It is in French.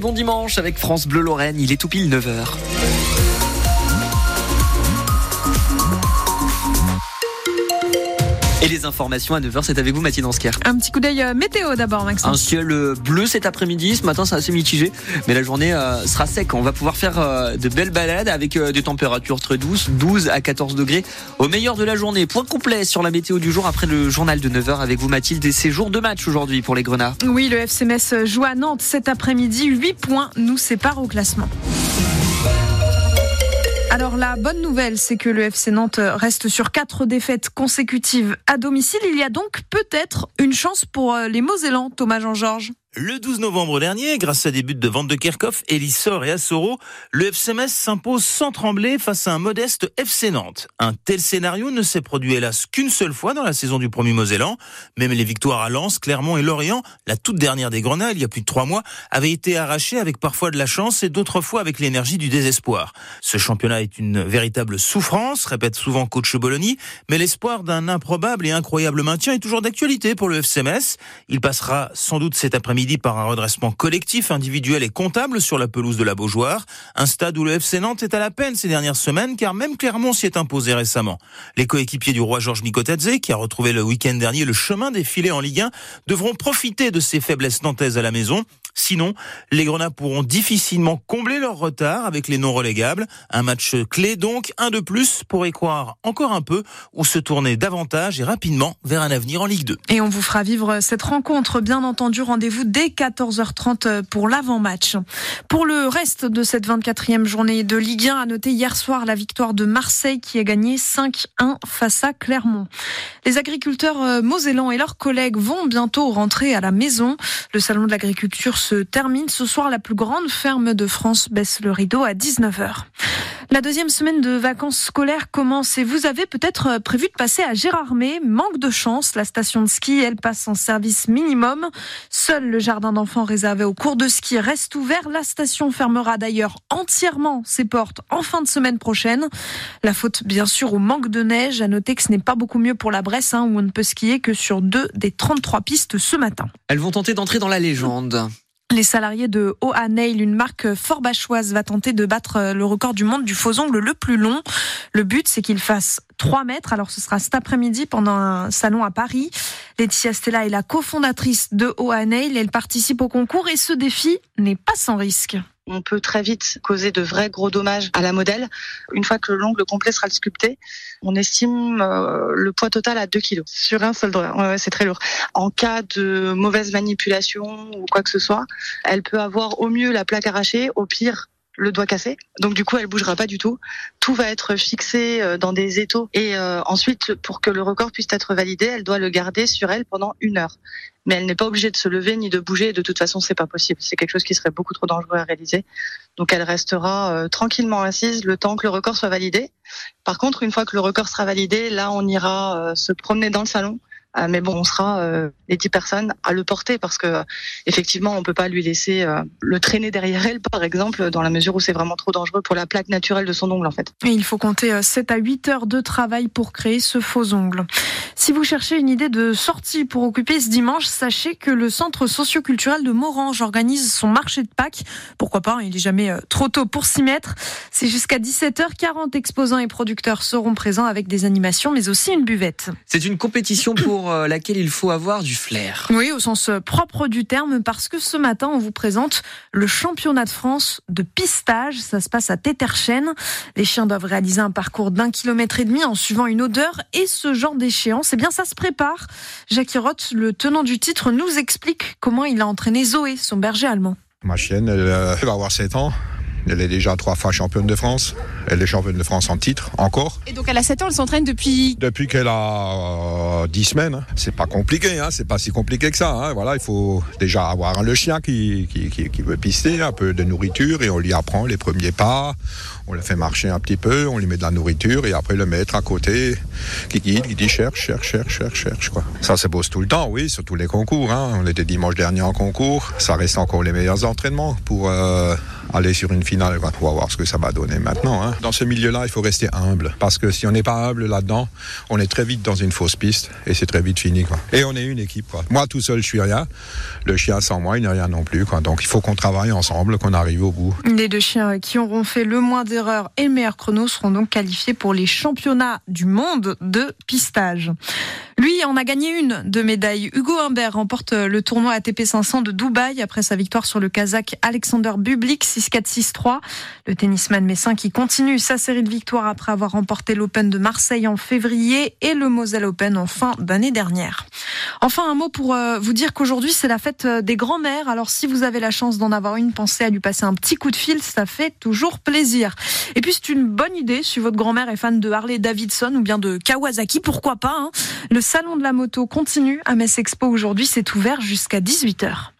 Bon dimanche avec France Bleu Lorraine, il est tout pile 9h. Et les informations à 9h, c'est avec vous Mathilde Ansker. Un petit coup d'œil euh, météo d'abord, Maxime. Un ciel euh, bleu cet après-midi, ce matin c'est assez mitigé, mais la journée euh, sera sec. On va pouvoir faire de belles balades avec des températures très douces, 12 à 14 degrés au meilleur de la journée. Point complet sur la météo du jour après le journal de 9h avec vous Mathilde et c'est jour de match aujourd'hui pour les Grenats. Oui, le FCMS joue à Nantes cet après-midi. 8 points nous séparent au classement. Alors la bonne nouvelle, c'est que le FC Nantes reste sur quatre défaites consécutives à domicile. Il y a donc peut-être une chance pour euh, les Mosellans, Thomas Jean-Georges. Le 12 novembre dernier, grâce à des buts de Vente de Kerkhoff, Elissor et Assoro, le FCMS s'impose sans trembler face à un modeste FC Nantes. Un tel scénario ne s'est produit hélas qu'une seule fois dans la saison du premier Mosellan. Même les victoires à Lens, Clermont et Lorient, la toute dernière des Grenats, il y a plus de trois mois, avaient été arrachées avec parfois de la chance et d'autres fois avec l'énergie du désespoir. Ce championnat est une véritable souffrance, répète souvent coach Bologna, mais l'espoir d'un improbable et incroyable maintien est toujours d'actualité pour le FCMS. Il passera sans doute cet après-midi par un redressement collectif, individuel et comptable sur la pelouse de la Beaujoire, un stade où le FC Nantes est à la peine ces dernières semaines car même Clermont s'y est imposé récemment. Les coéquipiers du roi Georges Mikotadze, qui a retrouvé le week-end dernier le chemin des filets en Ligue 1, devront profiter de ces faiblesses nantaises à la maison Sinon, les Grenats pourront difficilement combler leur retard avec les non relégables. Un match clé donc, un de plus pour y croire encore un peu ou se tourner davantage et rapidement vers un avenir en Ligue 2. Et on vous fera vivre cette rencontre, bien entendu. Rendez-vous dès 14h30 pour l'avant-match. Pour le reste de cette 24e journée de Ligue 1, à noter hier soir la victoire de Marseille qui a gagné 5-1 face à Clermont. Les agriculteurs euh, mosellans et leurs collègues vont bientôt rentrer à la maison. Le salon de l'agriculture se termine ce soir. La plus grande ferme de France baisse le rideau à 19h. La deuxième semaine de vacances scolaires commence et vous avez peut-être prévu de passer à Gérardmer. Manque de chance, la station de ski, elle passe en service minimum. Seul le jardin d'enfants réservé aux cours de ski reste ouvert. La station fermera d'ailleurs entièrement ses portes en fin de semaine prochaine. La faute bien sûr au manque de neige. À noter que ce n'est pas beaucoup mieux pour la Bresse, hein, où on ne peut skier que sur deux des 33 pistes ce matin. Elles vont tenter d'entrer dans la légende. Les salariés de OA Nail, une marque fort bachoise, va tenter de battre le record du monde du faux ongle le plus long. Le but, c'est qu'il fasse 3 mètres. Alors, ce sera cet après-midi pendant un salon à Paris. Laetitia Stella est la cofondatrice de OA Nail. Elle participe au concours et ce défi n'est pas sans risque on peut très vite causer de vrais gros dommages à la modèle. Une fois que l'ongle complet sera sculpté, on estime euh, le poids total à 2 kilos sur un seul doigt. Ouais, c'est très lourd. En cas de mauvaise manipulation ou quoi que ce soit, elle peut avoir au mieux la plaque arrachée, au pire le doigt cassé. Donc du coup, elle bougera pas du tout. Tout va être fixé euh, dans des étaux et euh, ensuite, pour que le record puisse être validé, elle doit le garder sur elle pendant une heure. Mais elle n'est pas obligée de se lever ni de bouger. De toute façon, c'est pas possible. C'est quelque chose qui serait beaucoup trop dangereux à réaliser. Donc elle restera euh, tranquillement assise le temps que le record soit validé. Par contre, une fois que le record sera validé, là, on ira se promener dans le salon euh, mais bon, on sera euh, les dix personnes à le porter parce que effectivement, on peut pas lui laisser euh, le traîner derrière elle, par exemple, dans la mesure où c'est vraiment trop dangereux pour la plaque naturelle de son ongle, en fait. Et il faut compter 7 à 8 heures de travail pour créer ce faux ongle. Si vous cherchez une idée de sortie pour occuper ce dimanche, sachez que le centre socioculturel de Morange organise son marché de Pâques. Pourquoi pas, il est jamais trop tôt pour s'y mettre. C'est jusqu'à 17h, 40 exposants et producteurs seront présents avec des animations, mais aussi une buvette. C'est une compétition pour euh, laquelle il faut avoir du flair. Oui, au sens euh, propre du terme, parce que ce matin, on vous présente le championnat de France de pistage. Ça se passe à Téterchène. Les chiens doivent réaliser un parcours d'un kilomètre et demi en suivant une odeur et ce genre d'échéance. Eh bien, ça se prépare. Jacques Roth, le tenant du titre, nous explique comment il a entraîné Zoé, son berger allemand. Ma chienne, elle, euh, elle va avoir 7 ans. Elle est déjà trois fois championne de France. Elle est championne de France en titre, encore. Et donc elle a 7 ans, elle s'entraîne depuis Depuis qu'elle a euh, 10 semaines. C'est pas compliqué, hein. c'est pas si compliqué que ça. Hein. Voilà, il faut déjà avoir le chien qui, qui, qui, qui, veut pister, un peu de nourriture, et on lui apprend les premiers pas. On le fait marcher un petit peu, on lui met de la nourriture, et après le mettre à côté, qui guide, qui dit cherche, cherche, cherche, cherche, cherche. Quoi. Ça se bosse tout le temps, oui, sur tous les concours. Hein. On était dimanche dernier en concours. Ça reste encore les meilleurs entraînements pour... Euh, aller sur une finale. On va voir ce que ça va donner maintenant. Hein. Dans ce milieu-là, il faut rester humble. Parce que si on n'est pas humble là-dedans, on est très vite dans une fausse piste et c'est très vite fini. Quoi. Et on est une équipe. Quoi. Moi, tout seul, je suis rien. Le chien sans moi, il n'est rien non plus. Quoi. Donc il faut qu'on travaille ensemble, qu'on arrive au bout. Les deux chiens qui auront fait le moins d'erreurs et le meilleur chrono seront donc qualifiés pour les championnats du monde de pistage. Lui en a gagné une de médaille. Hugo Humbert remporte le tournoi ATP 500 de Dubaï après sa victoire sur le Kazakh Alexander Bublik 6-4-6-3. Le tennisman messin qui continue sa série de victoires après avoir remporté l'Open de Marseille en février et le Moselle Open en fin d'année dernière. Enfin, un mot pour euh, vous dire qu'aujourd'hui, c'est la fête euh, des grands-mères. Alors, si vous avez la chance d'en avoir une, pensez à lui passer un petit coup de fil. Ça fait toujours plaisir. Et puis, c'est une bonne idée. Si votre grand-mère est fan de Harley Davidson ou bien de Kawasaki, pourquoi pas. Hein. Salon de la moto continue à Metz Expo aujourd'hui. C'est ouvert jusqu'à 18h.